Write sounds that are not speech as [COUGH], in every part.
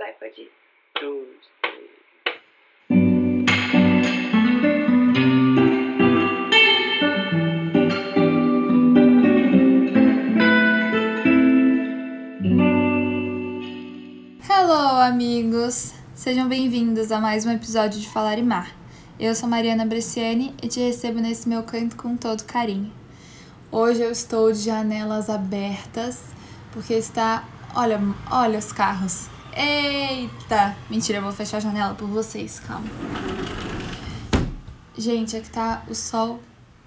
Vai, pode ir. Dois, três. Hello, amigos! Sejam bem-vindos a mais um episódio de Falar e Mar. Eu sou Mariana Bresciani e te recebo nesse meu canto com todo carinho. Hoje eu estou de janelas abertas porque está. Olha, olha os carros. Eita! Mentira, eu vou fechar a janela por vocês, calma. Gente, aqui tá o sol.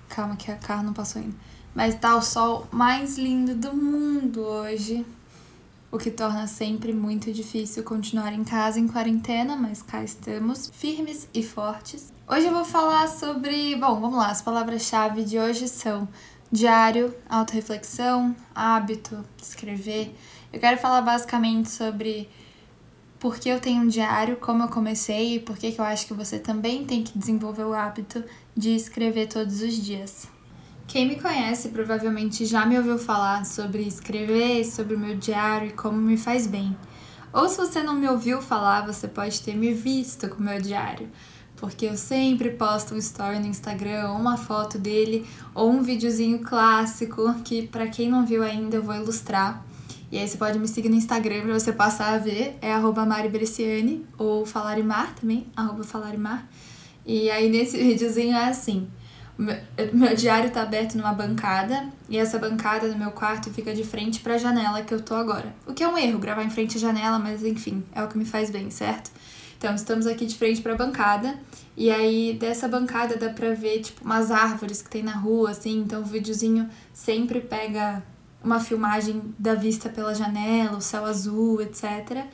Calma que a carro não passou ainda. Mas tá o sol mais lindo do mundo hoje. O que torna sempre muito difícil continuar em casa em quarentena, mas cá estamos, firmes e fortes. Hoje eu vou falar sobre. Bom, vamos lá, as palavras-chave de hoje são diário, autorreflexão, hábito, escrever. Eu quero falar basicamente sobre por que eu tenho um diário, como eu comecei e por que eu acho que você também tem que desenvolver o hábito de escrever todos os dias. Quem me conhece provavelmente já me ouviu falar sobre escrever, sobre o meu diário e como me faz bem. Ou se você não me ouviu falar, você pode ter me visto com o meu diário porque eu sempre posto um story no Instagram, ou uma foto dele, ou um videozinho clássico que para quem não viu ainda eu vou ilustrar. E aí você pode me seguir no Instagram pra você passar a ver, é arroba Mari ou Falarimar também, arroba Falarimar. E aí nesse [LAUGHS] videozinho é assim, meu, diário tá aberto numa bancada, e essa bancada no meu quarto fica de frente pra janela que eu tô agora. O que é um erro, gravar em frente à janela, mas enfim, é o que me faz bem, certo? Então, estamos aqui de frente para a bancada. E aí, dessa bancada dá pra ver, tipo, umas árvores que tem na rua, assim. Então, o videozinho sempre pega uma filmagem da vista pela janela, o céu azul, etc.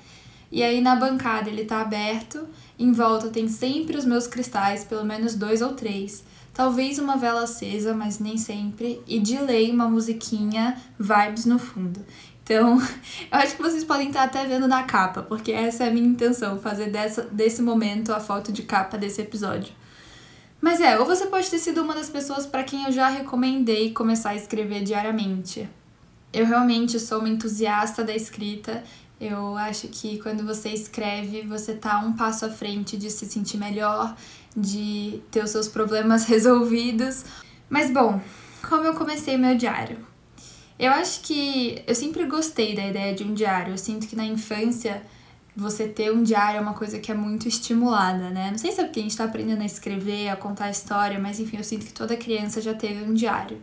E aí, na bancada, ele tá aberto. Em volta tem sempre os meus cristais, pelo menos dois ou três. Talvez uma vela acesa, mas nem sempre. E de lei, uma musiquinha, vibes no fundo. Então, [LAUGHS] eu acho que vocês podem estar até vendo na capa, porque essa é a minha intenção, fazer dessa, desse momento a foto de capa desse episódio. Mas é, ou você pode ter sido uma das pessoas para quem eu já recomendei começar a escrever diariamente. Eu realmente sou uma entusiasta da escrita. Eu acho que quando você escreve, você tá um passo à frente de se sentir melhor, de ter os seus problemas [LAUGHS] resolvidos. Mas bom, como eu comecei meu diário? Eu acho que eu sempre gostei da ideia de um diário. Eu sinto que na infância você ter um diário é uma coisa que é muito estimulada, né? Não sei se é porque a gente tá aprendendo a escrever, a contar história, mas enfim, eu sinto que toda criança já teve um diário.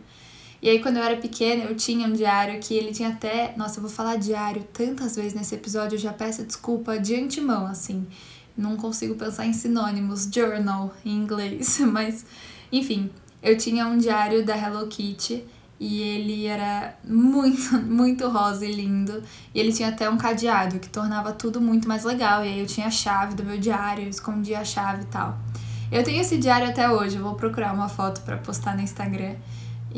E aí, quando eu era pequena, eu tinha um diário que ele tinha até. Nossa, eu vou falar diário tantas vezes nesse episódio, eu já peço desculpa de antemão, assim. Não consigo pensar em sinônimos, journal em inglês, [LAUGHS] mas enfim, eu tinha um diário da Hello Kitty e ele era muito, [LAUGHS] muito rosa e lindo. E ele tinha até um cadeado que tornava tudo muito mais legal. E aí eu tinha a chave do meu diário, eu escondia a chave e tal. Eu tenho esse diário até hoje, eu vou procurar uma foto para postar no Instagram.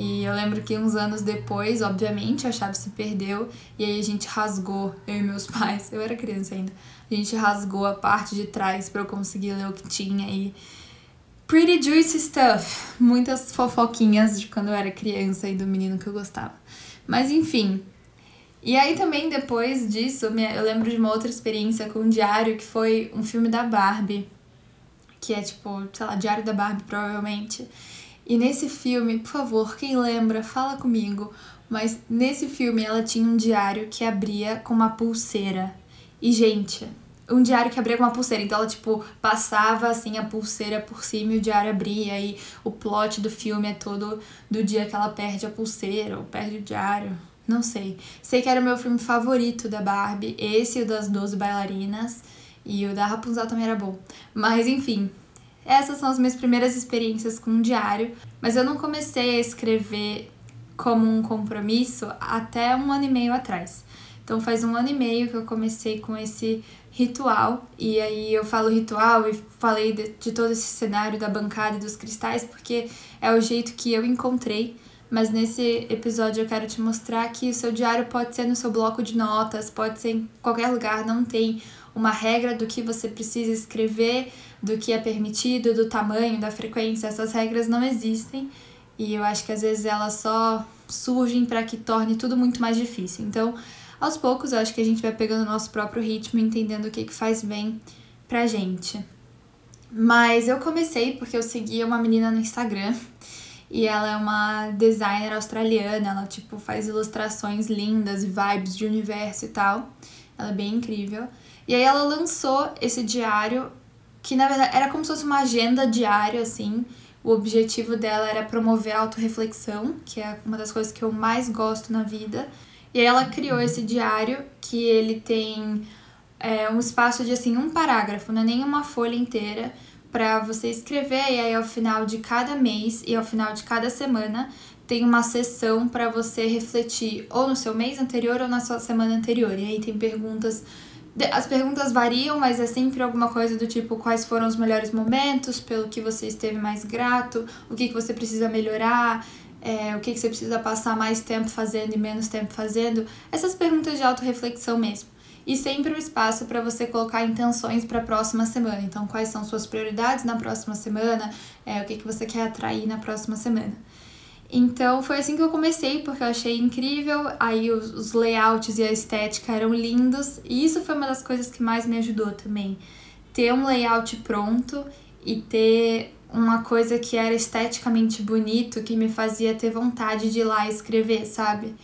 E eu lembro que uns anos depois, obviamente, a chave se perdeu e aí a gente rasgou, eu e meus [LAUGHS] pais, eu era criança ainda, a gente rasgou a parte de trás para eu conseguir ler o que tinha e Pretty Juicy Stuff. Muitas fofoquinhas de quando eu era criança e do menino que eu gostava. Mas enfim. E aí também depois disso, eu lembro de uma outra experiência com um diário que foi um filme da Barbie. Que é tipo, sei lá, Diário da Barbie, provavelmente. E nesse filme, por favor, quem lembra, fala comigo. Mas nesse filme ela tinha um diário que abria com uma pulseira. E, gente, um diário que abria com uma pulseira. Então ela, tipo, passava assim a pulseira por cima e o diário abria. E o plot do filme é todo do dia que ela perde a pulseira ou perde o diário. Não sei. Sei que era o meu filme favorito da Barbie. Esse e o das 12 bailarinas. E o da Rapunzel também era bom. Mas enfim. Essas são as minhas primeiras experiências com um diário. Mas eu não comecei a escrever como um compromisso até um ano e meio atrás. Então faz um ano e meio que eu comecei com esse ritual. E aí eu falo ritual e falei de, de todo esse cenário da bancada e dos cristais, porque é o jeito que eu encontrei. Mas nesse episódio eu quero te mostrar que o seu diário pode ser no seu bloco de notas, pode ser em qualquer lugar, não tem uma regra do que você precisa escrever, do que é permitido, do tamanho, da frequência. Essas regras não existem e eu acho que às vezes elas só surgem para que torne tudo muito mais difícil. Então, aos poucos eu acho que a gente vai pegando o nosso próprio ritmo, entendendo o que, que faz bem pra gente. Mas eu comecei porque eu seguia uma menina no Instagram e ela é uma designer australiana, ela tipo faz ilustrações lindas e vibes de universo e tal. Ela é bem incrível. E aí ela lançou esse diário que na verdade era como se fosse uma agenda diária assim. O objetivo dela era promover a autorreflexão, que é uma das coisas que eu mais gosto na vida. E aí ela criou esse diário que ele tem é, um espaço de assim um parágrafo, não é nem uma folha inteira para você escrever e aí ao final de cada mês e ao final de cada semana tem uma sessão para você refletir ou no seu mês anterior ou na sua semana anterior. E aí tem perguntas as perguntas variam, mas é sempre alguma coisa do tipo quais foram os melhores momentos, pelo que você esteve mais grato, o que, que você precisa melhorar, é, o que, que você precisa passar mais tempo fazendo e menos tempo fazendo. Essas perguntas de autorreflexão mesmo e sempre um espaço para você colocar intenções para a próxima semana. Então, quais são suas prioridades na próxima semana, é, o que, que você quer atrair na próxima semana. Então, foi assim que eu comecei, porque eu achei incrível, aí os, os layouts e a estética eram lindos, e isso foi uma das coisas que mais me ajudou também. Ter um layout pronto e ter uma coisa que era esteticamente bonito, que me fazia ter vontade de ir lá escrever, sabe?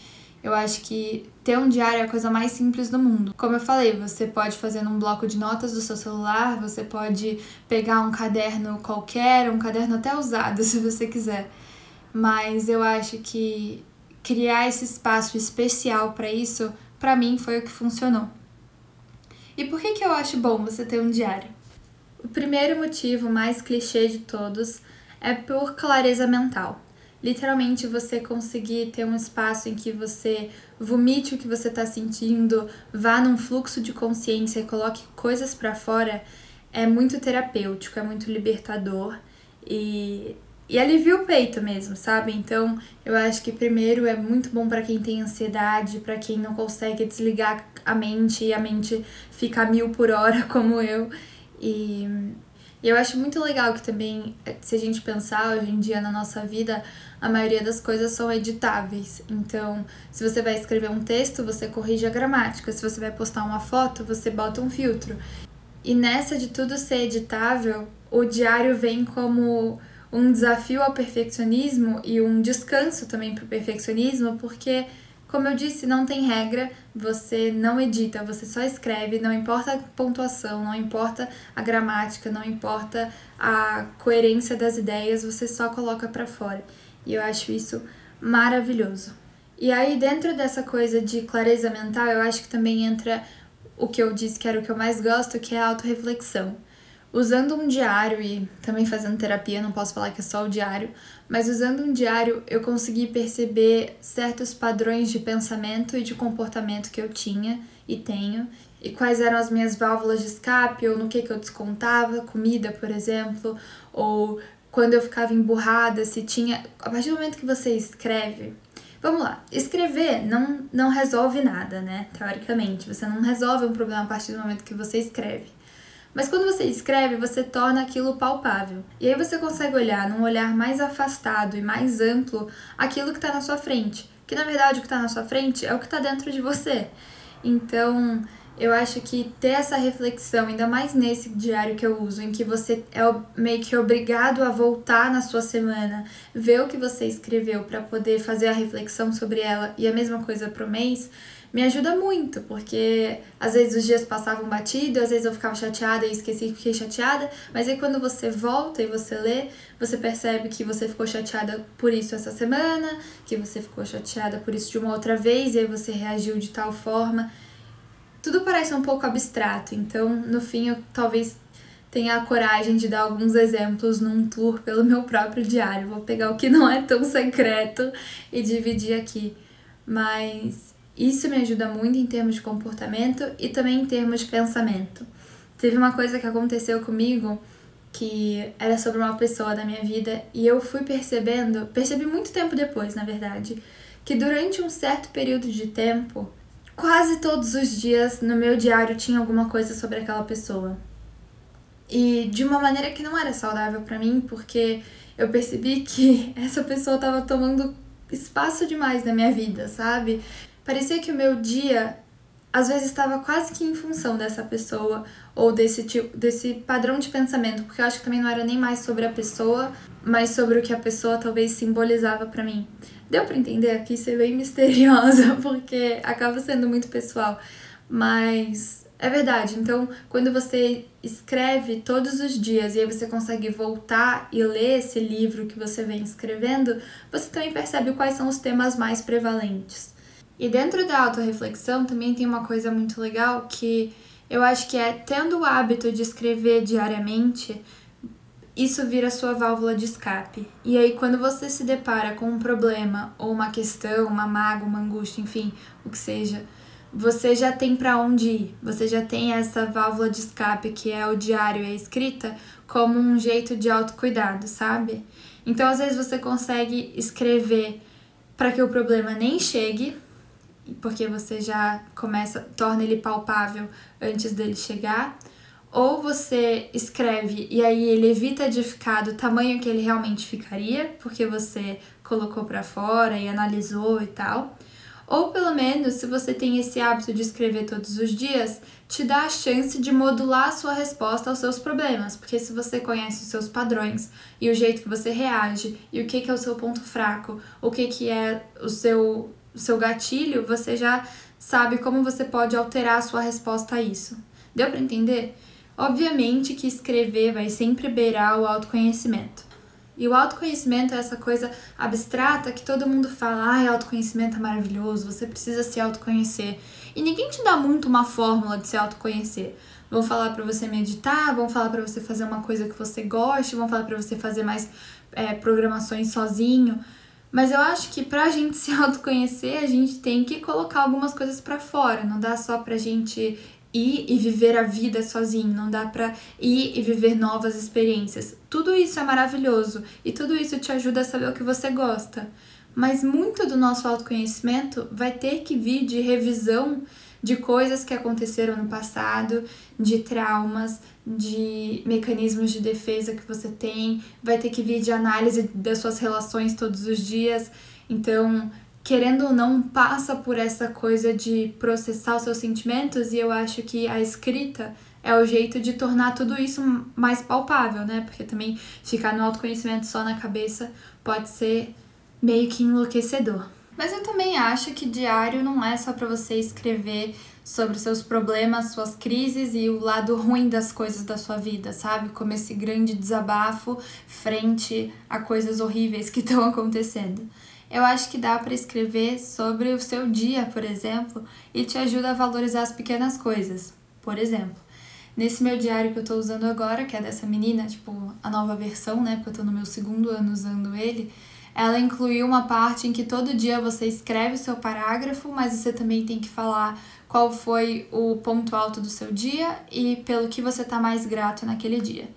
Eu acho que ter um diário é a coisa mais simples do mundo. Como eu falei, você pode fazer num bloco de notas do seu celular, você pode pegar um caderno qualquer, um caderno até usado, [LAUGHS] se você quiser. Mas eu acho que criar esse espaço especial para isso, para mim foi o que funcionou. E por que que eu acho bom você ter um diário? O primeiro motivo, mais clichê de todos, é por clareza mental literalmente você conseguir ter um espaço em que você vomite o que você está sentindo, vá num fluxo de consciência e coloque coisas para fora, é muito terapêutico, é muito libertador e, e alivia o peito mesmo, sabe? Então, eu acho que primeiro é muito bom para quem tem ansiedade, para quem não consegue desligar a mente e a mente fica a mil por hora, [LAUGHS] como eu. E, eu acho muito legal que também, se a gente pensar hoje em dia na nossa vida, a maioria das coisas são editáveis. Então, se você vai escrever um texto, você corrige a gramática. Se você vai postar uma foto, você bota um filtro. E nessa de tudo ser editável, o diário vem como um desafio ao perfeccionismo e um descanso também para o perfeccionismo, porque como eu disse, não tem regra, você não edita, você só escreve, não importa a pontuação, não importa a gramática, não importa a coerência das ideias, você só coloca para fora. E eu acho isso maravilhoso. E aí, dentro dessa coisa de clareza mental, eu acho que também entra o que eu disse que era o que eu mais gosto, que é a autorreflexão. Usando um diário e também fazendo terapia, não posso falar que é só o diário, mas usando um diário eu consegui perceber certos padrões de pensamento e de comportamento que eu tinha e tenho, e quais eram as minhas válvulas de escape, ou no que, que eu descontava, comida, por exemplo, ou quando eu ficava emburrada, se tinha. A partir do momento que você escreve. Vamos lá, escrever não, não resolve nada, né? Teoricamente, você não resolve um problema a partir do momento que você escreve. Mas quando você escreve, você torna aquilo palpável. E aí você consegue olhar num olhar mais afastado e mais amplo aquilo que está na sua frente. Que na verdade o que está na sua frente é o que está dentro de você. Então, eu acho que ter essa reflexão, ainda mais nesse diário que eu uso, em que você é meio que obrigado a voltar na sua semana, ver o que você escreveu para poder fazer a reflexão sobre ela e a mesma coisa pro mês, me ajuda muito, porque às vezes os dias passavam batido, às vezes eu ficava chateada e esqueci que fiquei chateada, mas aí quando você volta e você lê, você percebe que você ficou chateada por isso essa semana, que você ficou chateada por isso de uma outra vez, e aí você reagiu de tal forma tudo parece um pouco abstrato, então no fim eu talvez tenha a coragem de dar alguns exemplos num tour pelo meu próprio diário. Vou pegar o que não é tão secreto e dividir aqui. Mas isso me ajuda muito em termos de comportamento e também em termos de pensamento. Teve uma coisa que aconteceu comigo que era sobre uma pessoa da minha vida e eu fui percebendo, percebi muito tempo depois, na verdade, que durante um certo período de tempo quase todos os dias no meu diário tinha alguma coisa sobre aquela pessoa. E de uma maneira que não era saudável para mim, porque eu percebi que [LAUGHS] essa pessoa tava tomando espaço demais na minha vida, sabe? Parecia que o meu dia às vezes estava quase que em função dessa pessoa ou desse tipo, desse padrão de pensamento, porque eu acho que também não era nem mais sobre a pessoa, mas sobre o que a pessoa talvez simbolizava para mim. Deu para entender aqui ser bem [LAUGHS] misteriosa, porque acaba sendo muito pessoal, mas é verdade. Então, quando você escreve todos os dias e aí você consegue voltar e ler esse livro que você vem escrevendo, você também percebe quais são os temas mais prevalentes. E dentro da autorreflexão também tem uma coisa muito legal que eu acho que é tendo o hábito de escrever diariamente, isso vira sua válvula de escape. E aí, quando você se depara com um problema, ou uma questão, uma mágoa, uma angústia, enfim, o que seja, você já tem para onde ir. Você já tem essa válvula de escape que é o diário e a escrita como um jeito de autocuidado, sabe? Então, às vezes você consegue escrever para que o problema nem chegue, porque você já começa, torna ele palpável antes dele chegar, ou você escreve e aí ele evita de ficar do tamanho que ele realmente ficaria, porque você colocou para fora e analisou e tal. Ou pelo menos, se você tem esse hábito de escrever todos os dias, te dá a chance de modular a sua resposta aos seus problemas, porque se você conhece os seus padrões e o jeito que você reage e o que, que é o seu ponto fraco, o que, que é o seu o seu gatilho, você já sabe como você pode alterar a sua resposta a isso. Deu para entender? Obviamente que escrever vai sempre beirar o autoconhecimento. E o autoconhecimento é essa coisa abstrata que todo mundo fala, ah, autoconhecimento é maravilhoso, você precisa se autoconhecer. E ninguém te dá muito uma fórmula de se autoconhecer. Vão falar para você meditar, vão falar para você fazer uma coisa que você goste, vão falar para você fazer mais é, programações sozinho. Mas eu acho que pra gente [LAUGHS] se autoconhecer, a gente tem que colocar algumas coisas para fora. Não dá só pra gente ir e viver a vida sozinho, não dá pra ir e viver novas experiências. Tudo isso é maravilhoso e tudo isso te ajuda a saber o que você gosta. Mas muito do nosso autoconhecimento vai ter que vir de revisão de coisas que aconteceram no passado, de traumas, de mecanismos de defesa que você tem, vai ter que vir de análise das suas relações todos os dias. Então, querendo ou não, passa por essa coisa de processar os seus sentimentos e eu acho que a escrita é o jeito de tornar tudo isso mais palpável, né? Porque também ficar no autoconhecimento só na cabeça pode ser meio que enlouquecedor. Mas eu também acho que diário não é só para você escrever sobre seus problemas, suas crises e o lado ruim das coisas da sua vida, sabe? Como esse grande desabafo frente a coisas horríveis que [LAUGHS] estão acontecendo. Eu acho que dá para escrever sobre o seu dia, por exemplo, e te ajuda a valorizar as pequenas coisas. Por exemplo, nesse meu diário que eu tô usando agora, que é dessa menina, tipo, a nova versão, né? Porque eu tô no meu segundo ano usando ele ela incluiu uma parte em que todo dia você escreve o seu parágrafo, mas você também tem que falar qual foi o ponto alto do seu dia e pelo que você está mais grato naquele dia.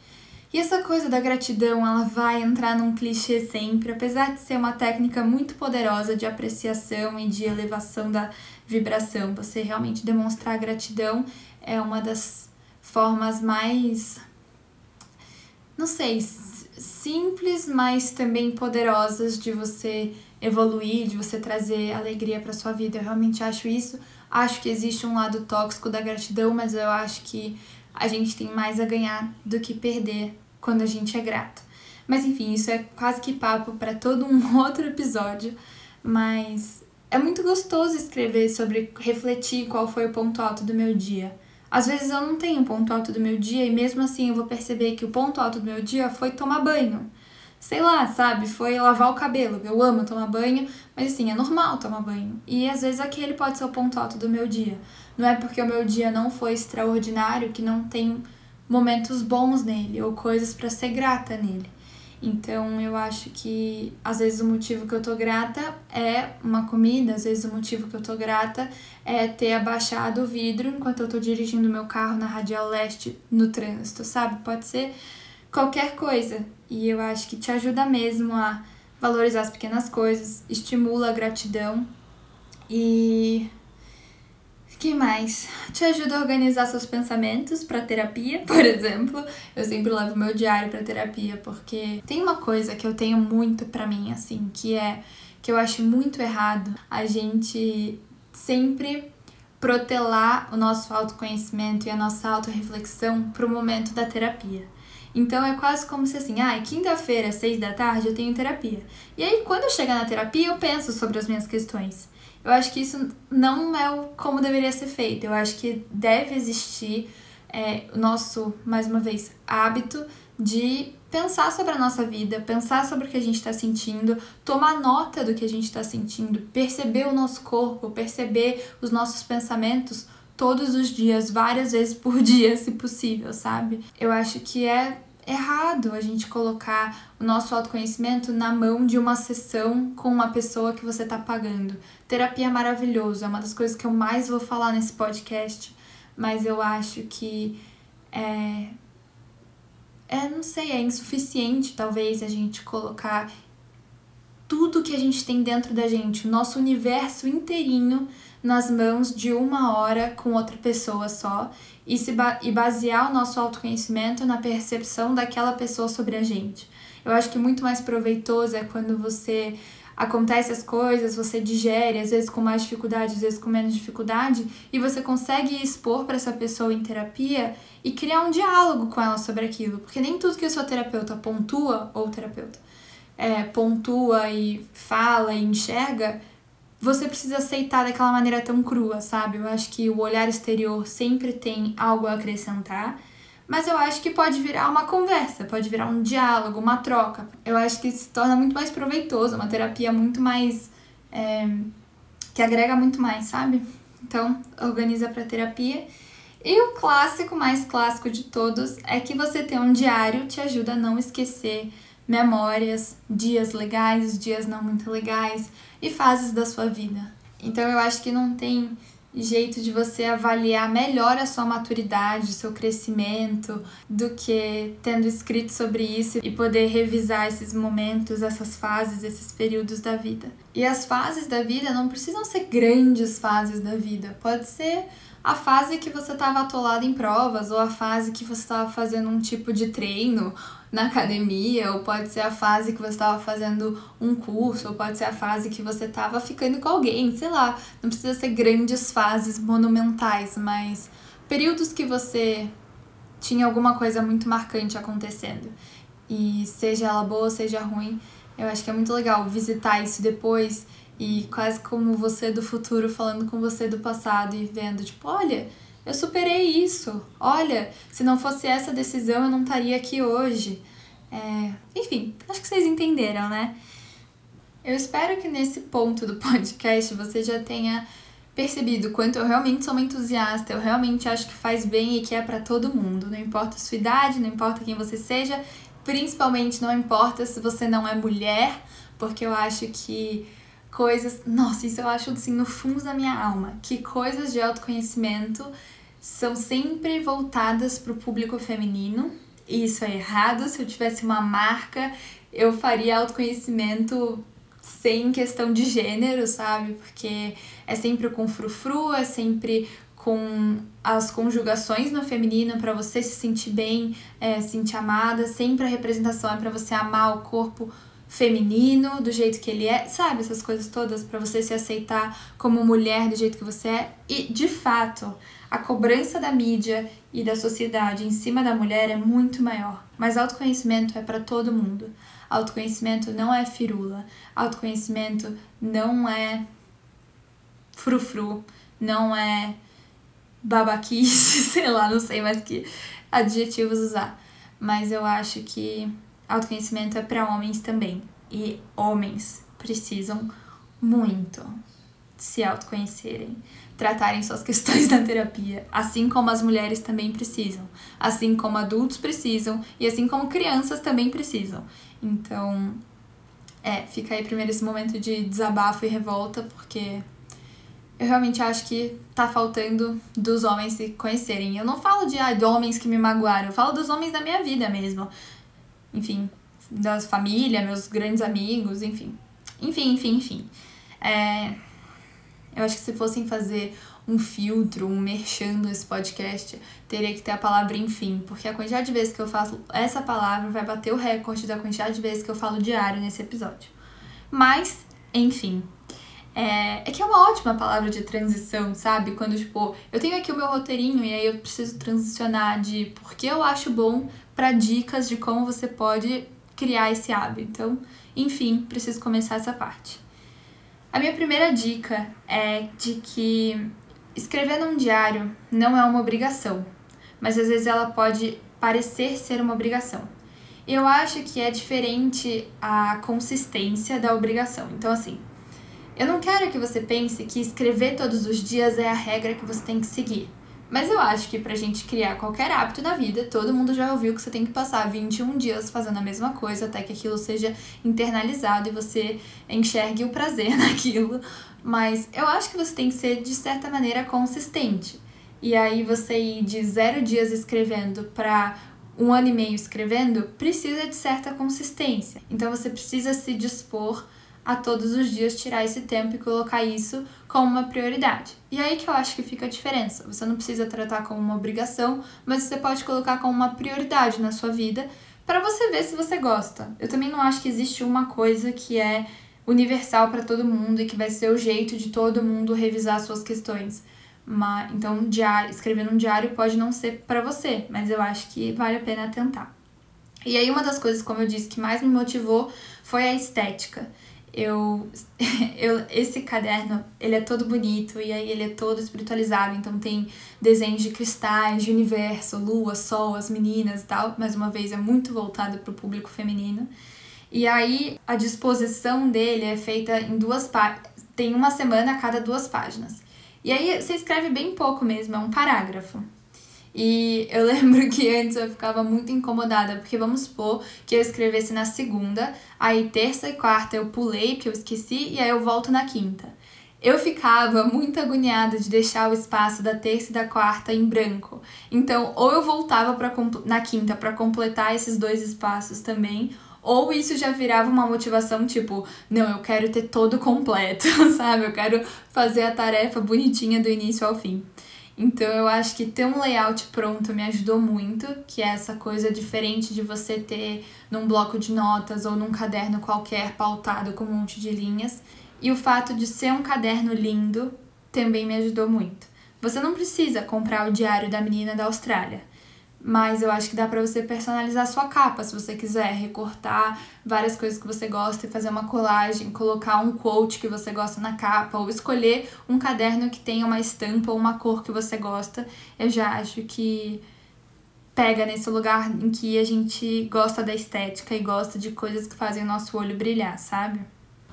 E essa coisa da gratidão, ela vai entrar num clichê sempre, apesar de ser uma técnica muito poderosa de apreciação e de elevação da vibração. Você realmente demonstrar gratidão é uma das formas mais não sei, simples, mas também poderosas de você evoluir, de você trazer alegria para sua vida. Eu realmente acho isso. Acho que existe um lado tóxico da gratidão, mas eu acho que a gente tem mais a ganhar do que perder quando a gente é grato. Mas enfim, isso é quase que papo para todo um [LAUGHS] outro episódio, mas é muito gostoso escrever sobre refletir qual foi o ponto alto do meu dia. Às vezes eu não tenho ponto alto do meu dia e mesmo assim eu vou perceber que o ponto alto do meu dia foi tomar banho. Sei lá, sabe? Foi lavar o cabelo. Eu amo tomar banho, mas assim, é normal tomar banho. E às vezes aquele pode ser o ponto alto do meu dia. Não é porque o meu dia não foi extraordinário que não tem momentos bons nele ou coisas para ser grata nele. Então eu acho que às vezes o motivo que eu tô grata é uma comida, às vezes o motivo que eu tô grata é ter abaixado o vidro enquanto eu tô dirigindo meu carro na Radial Leste no trânsito, sabe? Pode ser qualquer coisa. E eu acho que te ajuda mesmo a valorizar as pequenas coisas, estimula a gratidão e que mais? Te ajuda a organizar seus pensamentos para terapia, [LAUGHS] por exemplo. Eu sempre levo meu diário para terapia porque tem uma coisa que eu tenho muito para mim assim, que é que eu acho muito errado a gente sempre protelar o nosso autoconhecimento e a nossa autorreflexão para o momento da terapia. Então é quase como se assim, ah, quinta-feira, seis da tarde, eu tenho terapia. E aí, quando eu chegar na terapia, eu penso sobre as minhas questões. Eu acho que isso não é o, como deveria ser feito. Eu acho que deve existir é, o nosso, mais uma vez, hábito de pensar sobre a nossa vida, pensar sobre o que a gente está sentindo, tomar nota do que a gente está sentindo, perceber o nosso corpo, perceber os nossos pensamentos todos os dias, várias vezes por [LAUGHS] dia, se possível, sabe? Eu acho que é errado a gente colocar o nosso autoconhecimento na mão de uma sessão com uma pessoa que você tá pagando. Terapia é maravilhoso, é uma das coisas que eu mais vou falar nesse podcast, mas eu acho que é é, não sei, é insuficiente talvez a gente colocar tudo que a gente tem dentro da gente, o nosso universo inteirinho nas mãos de uma hora com outra pessoa só e, se ba e basear o nosso autoconhecimento na percepção daquela pessoa sobre a gente. Eu acho que muito mais proveitoso é quando você acontece as coisas, você digere, às vezes com mais dificuldade, às vezes com menos dificuldade, e você consegue expor para essa pessoa em terapia e criar um diálogo com ela sobre aquilo, porque nem tudo que o seu terapeuta pontua ou terapeuta é, pontua e fala e enxerga, você precisa aceitar daquela maneira tão crua, sabe? Eu acho que o olhar exterior sempre tem algo a acrescentar mas eu acho que pode virar uma conversa, pode virar um diálogo, uma troca. Eu acho que se torna muito mais proveitoso, uma terapia muito mais. É, que agrega muito mais, sabe? Então, organiza para terapia. E o clássico, mais clássico de todos, é que você ter um diário te ajuda a não esquecer memórias, dias legais, dias não muito legais e fases da sua vida. Então eu acho que não tem jeito de você avaliar melhor a sua maturidade, seu crescimento, do que tendo escrito sobre isso e poder revisar esses momentos, essas fases, esses períodos da vida. E as fases da vida não precisam ser grandes fases da vida, pode ser a fase que você estava atolado em provas, ou a fase que você estava fazendo um tipo de treino, na academia, ou pode ser a fase que você estava fazendo um curso, ou pode ser a fase que você estava ficando com alguém, sei lá. Não precisa ser grandes fases monumentais, mas períodos que você tinha alguma coisa muito marcante acontecendo. E seja ela boa, seja ruim, eu acho que é muito legal visitar isso depois e quase como você do futuro falando com você do passado e vendo, tipo, olha, eu superei isso. Olha, se não fosse essa decisão, eu não estaria aqui hoje. É... Enfim, acho que vocês entenderam, né? Eu espero que nesse ponto do [LAUGHS] podcast você já tenha percebido quanto eu realmente sou uma entusiasta, eu realmente acho que faz bem e que é para todo mundo. Não importa a sua idade, não importa quem você seja, principalmente não importa se você não é mulher, porque eu acho que coisas. Nossa, isso eu acho assim no fundo da minha alma. Que coisas de autoconhecimento são sempre voltadas para o público feminino. E isso é errado. Se eu tivesse uma marca, eu faria autoconhecimento sem questão de gênero, sabe? Porque é sempre com frufru, é sempre com as conjugações no feminino para você se sentir bem, é, se sentir amada, sempre a representação é para você amar o corpo feminino do jeito que ele é, sabe? Essas coisas todas para você se aceitar como mulher do jeito que você é. E de fato, a cobrança da mídia e da sociedade em cima da mulher é muito maior. Mas autoconhecimento é para todo mundo. Autoconhecimento não é firula. Autoconhecimento não é frufru, não é babaquice, [LAUGHS] sei lá, não sei mais que adjetivos usar. Mas eu acho que autoconhecimento é para homens também. E homens precisam muito se autoconhecerem, tratarem suas questões [LAUGHS] na terapia, assim como as mulheres também precisam, assim como adultos precisam e assim como crianças também precisam. Então, é, fica aí primeiro esse momento de desabafo e revolta, porque eu realmente acho que tá faltando dos homens se conhecerem. Eu não falo de, ah, de homens que me magoaram, eu falo dos homens da minha vida mesmo enfim, da família, meus grandes amigos, enfim. Enfim, enfim, enfim. É, eu acho que se fossem fazer um filtro, um merchando esse podcast, teria que ter a palavra enfim, porque a quantidade de vezes que eu faço essa palavra vai bater o recorde da quantidade de vezes que eu falo diário nesse episódio. Mas, enfim. É, é que é uma ótima palavra de transição, sabe? Quando, tipo, eu tenho aqui o meu roteirinho e aí eu preciso transicionar de porque eu acho bom para dicas de como você pode criar esse hábito. Então, enfim, preciso começar essa parte. A minha primeira dica é de que escrever num diário não é uma obrigação, mas às vezes ela pode parecer ser uma obrigação. Eu acho que é diferente a consistência da obrigação. Então, assim, eu não quero que você pense que escrever todos os dias é a regra que você tem que seguir. Mas eu acho que pra gente criar qualquer hábito na vida, todo mundo já ouviu que você tem que passar 21 dias fazendo a mesma coisa até que aquilo seja internalizado e você enxergue o prazer [LAUGHS] naquilo. Mas eu acho que você tem que ser, de certa maneira, consistente. E aí você ir de zero dias escrevendo pra um ano e meio escrevendo, precisa de certa consistência. Então você precisa se dispor a todos os dias tirar esse tempo e colocar isso como uma prioridade. E aí que eu acho que fica a diferença. Você não precisa tratar como uma obrigação, mas você pode colocar como uma prioridade na sua vida para você ver se você gosta. Eu também não acho que existe uma coisa que é universal para todo mundo e que vai ser o jeito de todo mundo revisar suas questões. Mas, então, diário, escrever num diário pode não ser para você, mas eu acho que vale a pena tentar. E aí, uma das coisas, como eu disse, que mais me motivou foi a estética. Eu, [LAUGHS] eu esse caderno, ele é todo bonito e aí ele é todo espiritualizado, então tem desenhos de cristais, de universo, lua, sol, as meninas e tal. Mais uma vez, é muito voltado para o público feminino. E aí, a disposição dele é feita em duas páginas. Tem uma semana a cada duas páginas. E aí você escreve bem pouco mesmo, é um parágrafo. E eu [LAUGHS] lembro que antes eu ficava muito incomodada, porque vamos supor que eu escrevesse na segunda, aí terça e quarta eu pulei porque eu esqueci e aí eu volto na quinta. Eu ficava muito agoniada de deixar o espaço da terça e da quarta em branco. Então, ou eu voltava pra, na quinta para completar esses dois espaços também, ou isso já virava uma motivação tipo, não, eu quero ter todo completo, [LAUGHS] sabe? Eu quero fazer a tarefa bonitinha do início ao fim. Então eu acho que ter um layout pronto me ajudou muito, que é essa coisa diferente de você ter num bloco de notas ou num caderno qualquer pautado com um monte de linhas. E o fato de ser um caderno lindo também me ajudou muito. Você não precisa comprar o diário da menina da Austrália. Mas eu acho que dá para você personalizar a sua capa, se você quiser recortar várias coisas que você gosta e fazer uma colagem, colocar um quote que você gosta na capa ou escolher um caderno que tenha uma estampa ou uma cor que você gosta. Eu já acho que pega nesse lugar em que a gente gosta da estética e gosta de coisas que fazem o nosso olho brilhar, sabe?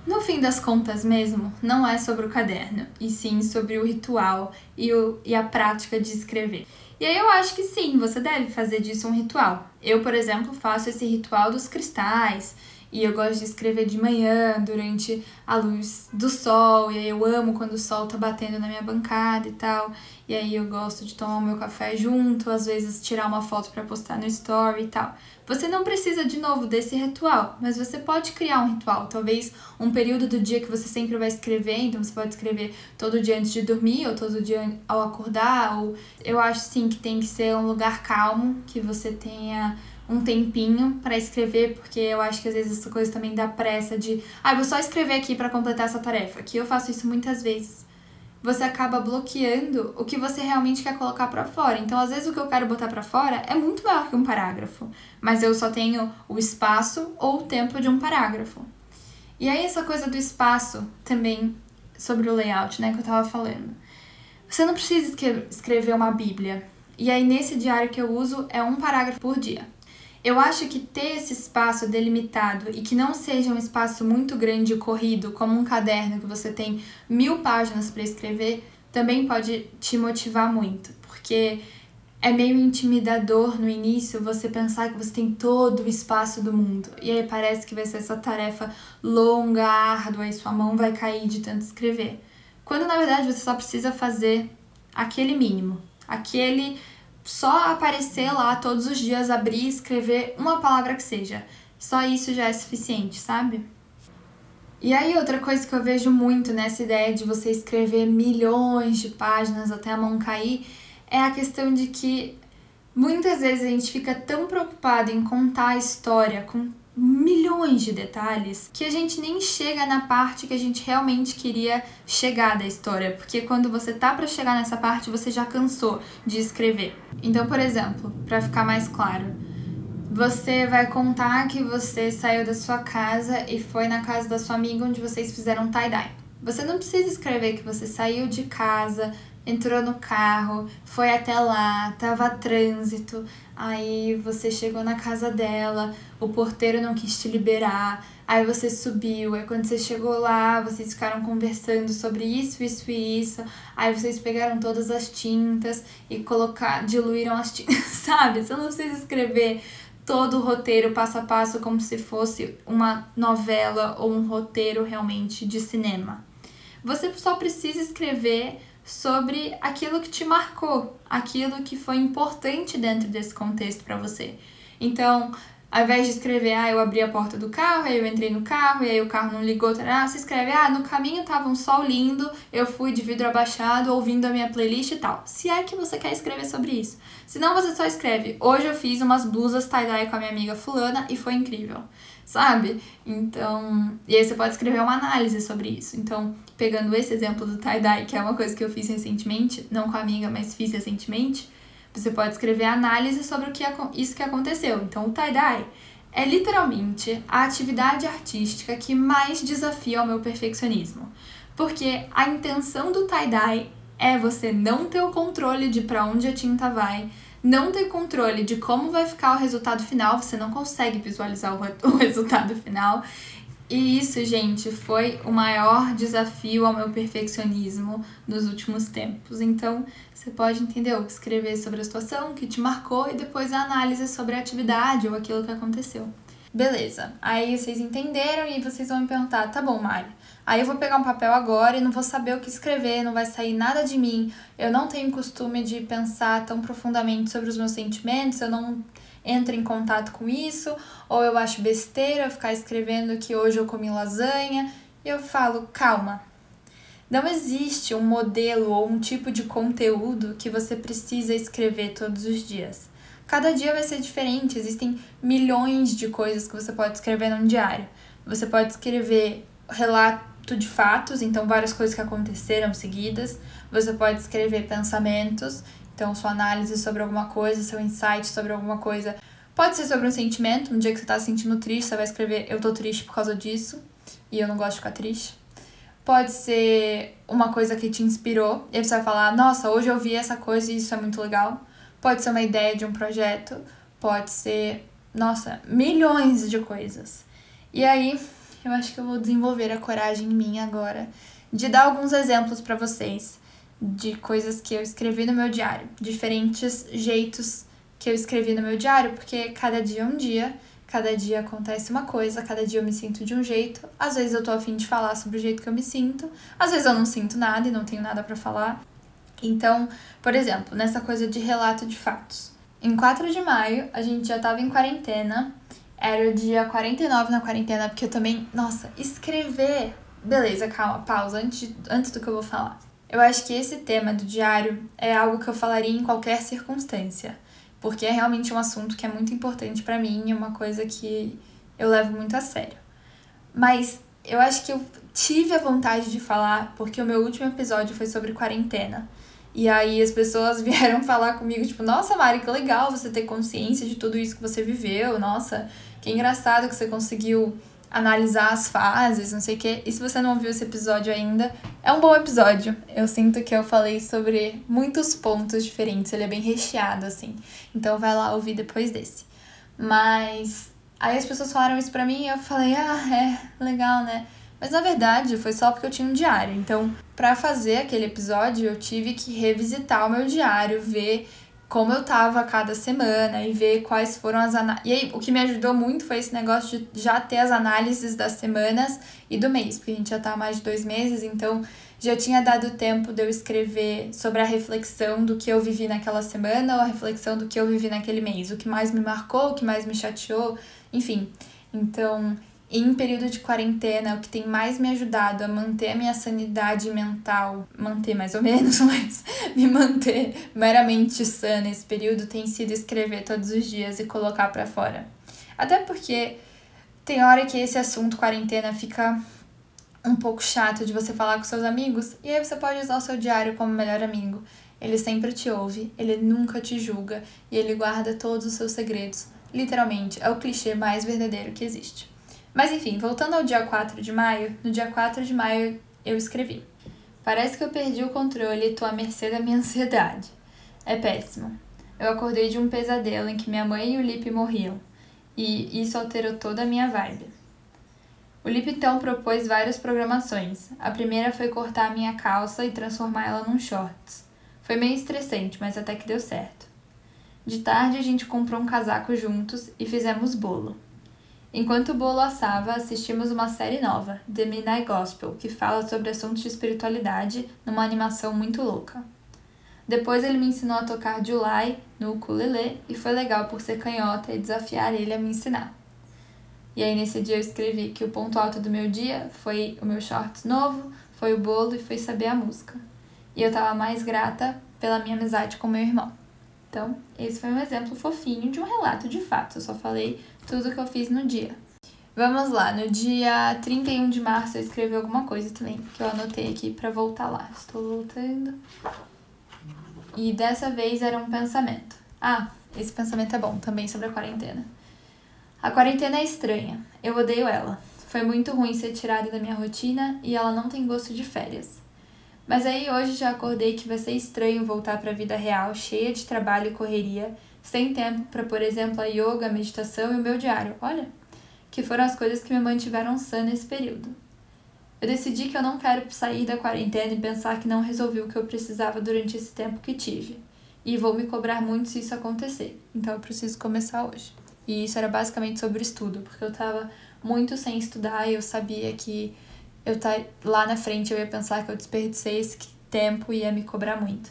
No fim das contas mesmo, não é sobre o caderno, e sim sobre o ritual e, o, e a prática de escrever. E aí eu acho que sim, você deve fazer disso um ritual. Eu, por exemplo, faço esse ritual dos cristais. E eu gosto de escrever de manhã, durante a luz do sol. E aí eu amo quando o sol tá batendo na minha bancada e tal. E aí eu gosto de tomar o meu café junto, às vezes tirar uma foto para postar no story e tal. Você não precisa de novo desse ritual, mas você pode criar um ritual. Talvez um período do dia que você sempre vai escrever, então você pode escrever todo dia antes de dormir ou todo dia ao acordar. Ou eu acho sim que tem que ser um lugar calmo, que você tenha um tempinho para escrever, porque eu acho que às vezes essa coisa também dá pressa de, ah, vou só escrever aqui para completar essa tarefa. Que eu faço isso muitas vezes você acaba bloqueando o que você realmente quer colocar para fora. Então, às vezes o que eu quero botar para fora é muito maior que um parágrafo, mas eu só tenho o espaço ou o tempo de um parágrafo. E aí essa coisa do espaço também sobre o layout, né, que eu tava falando. Você não precisa escrever uma bíblia. E aí nesse diário que eu uso é um parágrafo por dia. Eu acho que ter esse espaço delimitado e que não seja um espaço muito grande e corrido, como um caderno que você tem mil páginas para escrever, também pode te motivar muito, porque é meio intimidador no início você pensar que você tem todo o espaço do mundo. E aí parece que vai ser essa tarefa longa, árdua, e sua mão vai cair de tanto escrever. Quando na verdade você só precisa fazer aquele mínimo, aquele só aparecer lá todos os dias, abrir e escrever uma palavra que seja. Só isso já é suficiente, sabe? E aí, outra coisa que eu vejo muito nessa ideia de você escrever milhões de páginas até a mão cair é a questão de que muitas vezes a gente fica tão preocupado em contar a história milhões de detalhes que a gente nem chega na parte que a gente realmente queria chegar da história, porque quando você tá para chegar nessa parte, você já cansou de escrever. Então, por exemplo, para ficar mais claro, você vai contar que você saiu da sua casa e foi na casa da sua amiga onde vocês fizeram tie-dye. Você não precisa escrever que você saiu de casa, entrou no carro, foi até lá, tava trânsito, aí você chegou na casa dela, o porteiro não quis te liberar, aí você subiu, aí quando você chegou lá, vocês ficaram conversando sobre isso, isso e isso, aí vocês pegaram todas as tintas e colocar, diluíram as tintas, [LAUGHS] sabe? Você não precisa escrever todo o roteiro passo a passo como se fosse uma novela ou um roteiro realmente de cinema. Você só precisa escrever sobre aquilo que te marcou, aquilo que foi importante dentro desse contexto para você. Então, ao invés de escrever, ah, eu abri a porta do carro, aí eu entrei no carro, e aí o carro não ligou, ah, você escreve, ah, no caminho tava um sol lindo, eu fui de vidro abaixado ouvindo a minha playlist e tal. Se é que você quer escrever sobre isso. Senão você só escreve, hoje eu fiz umas blusas tie-dye com a minha amiga fulana e foi incrível sabe? Então, e aí você pode escrever uma análise sobre isso. Então, pegando esse exemplo do tie-dye, que é uma coisa que eu fiz recentemente, não com a amiga, mas fiz recentemente, você pode escrever análise sobre o que isso que aconteceu. Então, o tie-dye é literalmente a atividade artística que mais desafia o meu perfeccionismo. Porque a intenção do tie-dye é você não ter o controle de para onde a tinta vai, não ter controle de como vai ficar o resultado final, você não consegue visualizar o, [LAUGHS] o resultado final. E isso, gente, foi o maior desafio ao meu perfeccionismo nos últimos tempos. Então, você pode entender, escrever sobre a situação que te marcou e depois a análise sobre a atividade ou aquilo que aconteceu. Beleza, aí vocês entenderam e vocês vão me perguntar: tá bom, Mari, Aí eu vou pegar um papel agora e não vou saber o que escrever, não vai sair nada de mim. Eu não tenho costume de pensar tão profundamente sobre os meus sentimentos, eu não entro em contato com isso, ou eu acho besteira ficar escrevendo que hoje eu comi lasanha. E eu falo, calma. Não existe um modelo ou um tipo de conteúdo que você precisa escrever todos os dias. Cada dia vai ser diferente, existem milhões de coisas que você pode escrever num diário. Você pode escrever relato de fatos, então várias coisas que aconteceram seguidas. Você pode escrever pensamentos, então sua análise sobre alguma coisa, seu insight sobre alguma coisa. Pode ser sobre um sentimento, um dia que você tá se sentindo triste, você vai escrever eu tô triste por causa disso e eu não gosto de ficar triste. Pode ser uma coisa que te inspirou, e aí você vai falar, nossa, hoje eu vi essa coisa e isso é muito legal. Pode ser uma ideia de um projeto, pode ser, nossa, milhões de coisas. E aí, eu acho que eu vou desenvolver a coragem em mim agora de dar alguns exemplos para vocês de coisas que eu escrevi no meu diário, diferentes jeitos que eu escrevi no meu diário, porque cada dia é um dia, cada dia acontece uma coisa, cada dia eu me sinto de um jeito. Às vezes eu tô afim de falar sobre o jeito que eu me sinto, às vezes eu não sinto nada e não tenho nada para falar. Então, por exemplo, nessa coisa de relato de fatos. Em 4 de maio, a gente já tava em quarentena era o dia 49 na quarentena, porque eu também. Nossa, escrever. Beleza, calma, pausa, antes, antes do que eu vou falar. Eu acho que esse tema do diário é algo que eu falaria em qualquer circunstância, porque é realmente um assunto que é muito importante para mim, é uma coisa que eu levo muito a sério. Mas eu acho que eu tive a vontade de falar porque o meu último episódio foi sobre quarentena. E aí as pessoas [LAUGHS] vieram falar comigo, tipo, nossa, Mari, que legal você ter consciência de tudo isso que você viveu, nossa, que engraçado que você conseguiu analisar as fases, não sei o quê. E se você não ouviu esse episódio ainda, é um bom episódio. Eu sinto que eu falei sobre muitos pontos diferentes, ele é bem recheado, assim. Então vai lá ouvir depois desse. Mas aí as pessoas falaram isso pra mim e eu falei, ah, é, legal, né? Mas na verdade foi só porque eu tinha um diário. Então, para fazer aquele episódio, eu tive que revisitar o meu diário, ver como eu tava cada semana e ver quais foram as análises. E aí, o que me ajudou muito foi esse negócio de já ter as análises das semanas e do mês, porque a gente já tá há mais de dois meses, então já tinha dado tempo de eu escrever sobre a reflexão do que eu vivi naquela semana ou a reflexão do que eu vivi naquele mês, o que mais me marcou, o que mais me chateou, enfim. Então, em período de quarentena, o que tem mais me ajudado a manter a minha sanidade mental, manter mais ou menos, [LAUGHS] mas me manter meramente sã nesse período tem sido escrever todos os dias e colocar para fora. Até porque Tem hora que esse assunto quarentena fica um pouco chato de você falar com seus amigos, e aí você pode usar o seu diário como melhor amigo. Ele sempre te ouve, ele nunca te julga e ele guarda todos os seus segredos. Literalmente, é o clichê mais verdadeiro que existe. Mas enfim, voltando ao dia 4 de maio, no dia 4 de maio eu escrevi: Parece que eu perdi o controle e tô à mercê da minha [LAUGHS] ansiedade. É péssimo. Eu acordei de um pesadelo em que minha mãe e o Lipe morriam, e isso alterou toda a minha vibe. O Lip então propôs várias programações. A primeira foi cortar a minha calça e transformá-la num shorts. Foi meio estressante, mas até que deu certo. De tarde a gente comprou um casaco juntos e fizemos bolo. Enquanto o bolo assava, assistimos uma série nova, The Midnight Gospel, que fala sobre assuntos de espiritualidade numa animação muito louca. Depois ele me ensinou a tocar July no ukulele e foi legal por ser canhota e desafiar ele a me ensinar. E aí nesse dia eu escrevi que o ponto alto do meu dia foi o meu shorts novo, foi o bolo e foi saber a música. E eu tava mais grata pela minha amizade com meu irmão. Então, esse foi um exemplo fofinho de um relato de fato. Eu só falei tudo que eu fiz no dia. Vamos lá, no dia 31 de março eu escrevi alguma coisa também, que eu anotei aqui para voltar lá. Estou voltando. E dessa vez era um pensamento. Ah, esse pensamento é bom, também sobre a quarentena. A quarentena é estranha. Eu odeio ela. Foi muito ruim ser tirada da minha rotina e ela não tem gosto de férias. Mas aí hoje já acordei que vai ser estranho voltar para a vida real, cheia de trabalho e correria, sem tempo para, por exemplo, a yoga, a meditação e o meu diário. Olha, que foram as coisas que me mantiveram sã nesse período. Eu decidi que eu não quero sair da quarentena e pensar que não resolvi o que eu precisava durante esse tempo que tive. E vou me cobrar muito se isso acontecer. Então eu preciso começar hoje. E isso era basicamente sobre estudo, porque eu tava muito sem estudar e eu sabia que eu tá lá na frente eu ia pensar que eu desperdicei esse tempo e ia me cobrar muito.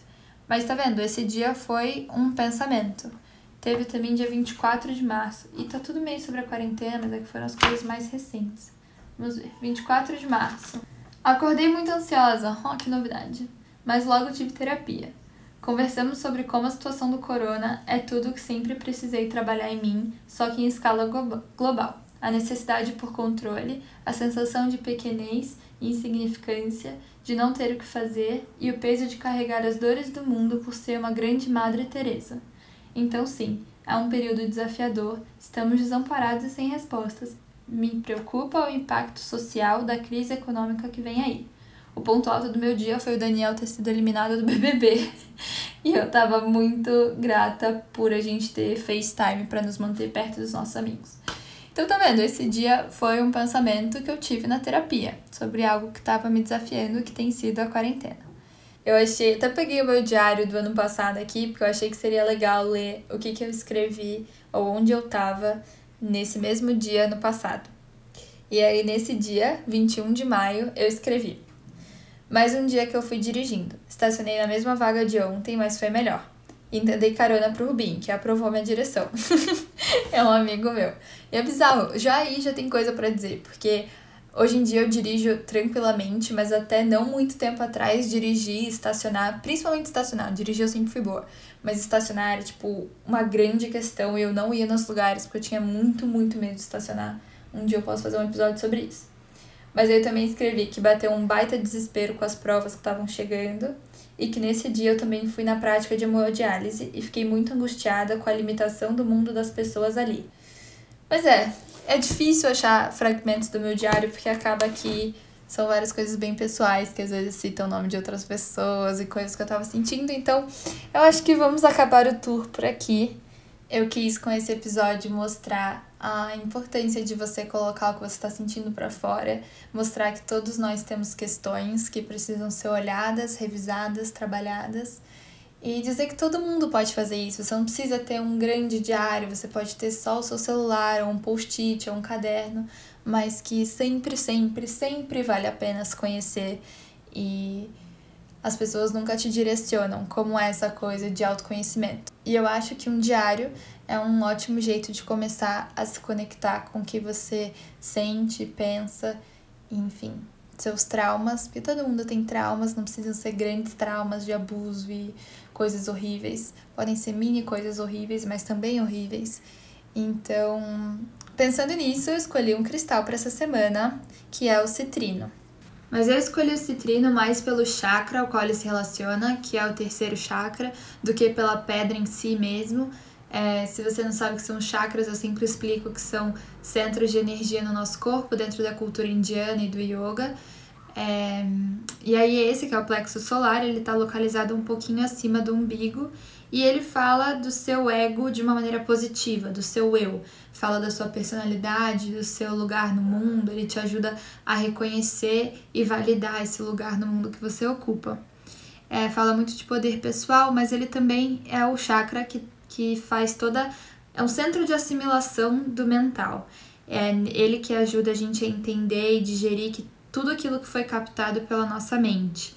Mas tá vendo, esse dia foi um pensamento. Teve também dia 24 de março. E tá tudo meio sobre a quarentena, mas é que foram as coisas mais recentes. Vamos ver. 24 de março. Acordei muito ansiosa. Oh, que novidade. Mas logo tive terapia. Conversamos sobre como a situação do corona é tudo que sempre precisei trabalhar em mim, só que em escala global. A necessidade por controle, a sensação de pequenez e insignificância, de não ter o que fazer e o peso de carregar as dores do mundo por ser uma grande Madre Teresa. Então sim, é um período desafiador, estamos desamparados e sem respostas. Me preocupa o impacto social da crise econômica que vem aí. O ponto alto do meu dia foi o Daniel ter sido eliminado do [LAUGHS] BBB. E eu tava muito grata por a gente ter FaceTime para nos manter perto dos nossos amigos. Então, tá vendo? Esse dia foi um pensamento que eu tive na terapia sobre algo que tava me desafiando, que tem sido a quarentena. Eu achei, até peguei o meu diário do ano passado aqui, porque eu achei que seria legal ler o que, que eu escrevi ou onde eu tava nesse mesmo dia no passado. E aí, nesse dia, 21 de maio, eu escrevi: mais um dia que eu fui dirigindo. Estacionei na mesma vaga de ontem, mas foi melhor. E ainda dei carona pro Rubim, que aprovou minha direção. [LAUGHS] é um amigo meu. E é bizarro, já aí já tem coisa para dizer, porque hoje em dia eu dirijo tranquilamente, mas até não muito tempo atrás dirigir, estacionar, principalmente estacionar, dirigir eu sempre fui boa. Mas estacionar era, tipo, uma grande questão e eu não ia nos lugares porque eu tinha muito, muito medo de estacionar. Um dia eu posso fazer um episódio sobre isso. Mas eu também escrevi que bateu um baita desespero com as provas que estavam chegando e que nesse dia eu também fui na prática de hemodiálise e fiquei muito angustiada com a limitação do mundo das pessoas ali. Mas é, é difícil achar fragmentos do meu diário porque acaba que são várias coisas bem pessoais que às vezes citam o nome de outras pessoas e coisas que eu tava sentindo. Então, eu acho que vamos acabar o tour por aqui. Eu quis com esse episódio mostrar a importância de você colocar o que você está sentindo para fora, mostrar que todos nós temos questões que precisam ser olhadas, revisadas, trabalhadas. E dizer que todo mundo pode fazer isso. Você não precisa ter um grande diário, você pode ter só o seu celular, ou um post-it, ou um caderno, mas que sempre, sempre, sempre vale a pena se conhecer e as pessoas nunca te direcionam como é essa coisa de autoconhecimento. E eu acho que um diário é um ótimo jeito de começar a se conectar com o que você sente, pensa, enfim, seus traumas, porque todo mundo tem traumas, não precisam ser grandes traumas de abuso e coisas horríveis, podem ser mini coisas horríveis, mas também horríveis. Então, pensando nisso, eu escolhi um cristal para essa semana, que é o citrino. Mas eu escolhi o citrino mais pelo chakra ao qual ele se relaciona, que é o terceiro chakra, do que pela pedra em si mesmo. É, se você não sabe o que são chakras, eu sempre explico que são centros de energia no nosso corpo, dentro da cultura indiana e do yoga. É, e aí esse, que é o plexo solar, ele está localizado um pouquinho acima do umbigo e ele fala do seu ego de uma maneira positiva, do seu eu. Fala da sua personalidade, do seu lugar no mundo, ele te ajuda a reconhecer e validar esse lugar no mundo que você ocupa. É, fala muito de poder pessoal, mas ele também é o chakra que, que faz toda. É um centro de assimilação do mental. É ele que ajuda a gente a entender e digerir que tudo aquilo que foi captado pela nossa mente.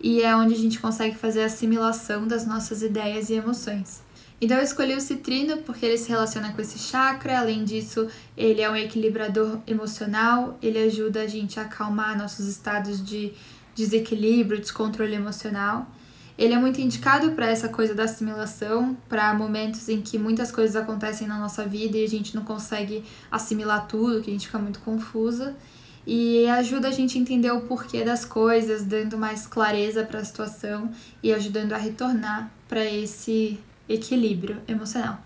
E é onde a gente consegue fazer a assimilação das nossas ideias e emoções. Então eu escolhi o citrino porque ele se relaciona com esse chakra, além disso, ele é um equilibrador emocional, ele ajuda a gente a acalmar nossos estados de desequilíbrio, descontrole emocional. Ele é muito indicado para essa coisa da assimilação, para momentos em que muitas coisas acontecem na nossa vida e a gente não consegue assimilar tudo, que a gente fica muito confusa e ajuda a gente a entender o porquê das coisas, dando mais clareza para a situação e ajudando a retornar para esse equilíbrio emocional.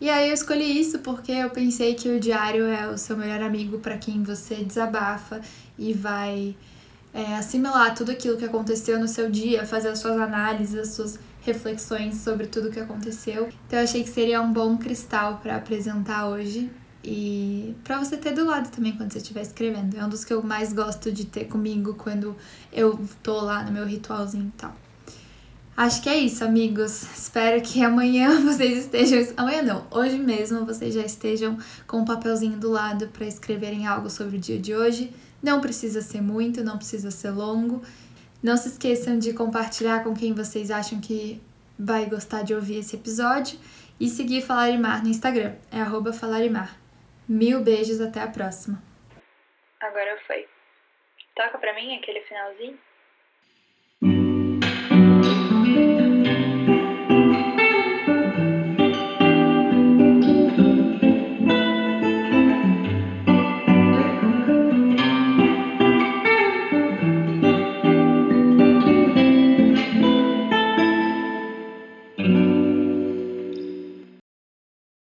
E aí eu escolhi isso porque eu pensei que o diário é o seu melhor amigo para quem você desabafa e vai é, assimilar tudo aquilo que aconteceu no seu dia, fazer as suas análises, as suas reflexões sobre tudo que aconteceu. Então eu achei que seria um bom cristal para apresentar hoje e para você ter do lado também quando você estiver escrevendo. É um dos que eu mais gosto de ter comigo quando eu tô lá no meu ritualzinho e tal. Acho que é isso, amigos. Espero que amanhã [LAUGHS] vocês estejam. Amanhã não, hoje mesmo vocês já estejam com um papelzinho do lado para escreverem algo sobre o dia de hoje. Não precisa ser muito, não precisa ser longo. Não se esqueçam de compartilhar com quem vocês acham que vai gostar de ouvir esse episódio e seguir Falarimar no Instagram, é arroba Falarimar. Mil beijos, até a próxima. Agora foi. Toca pra mim aquele finalzinho?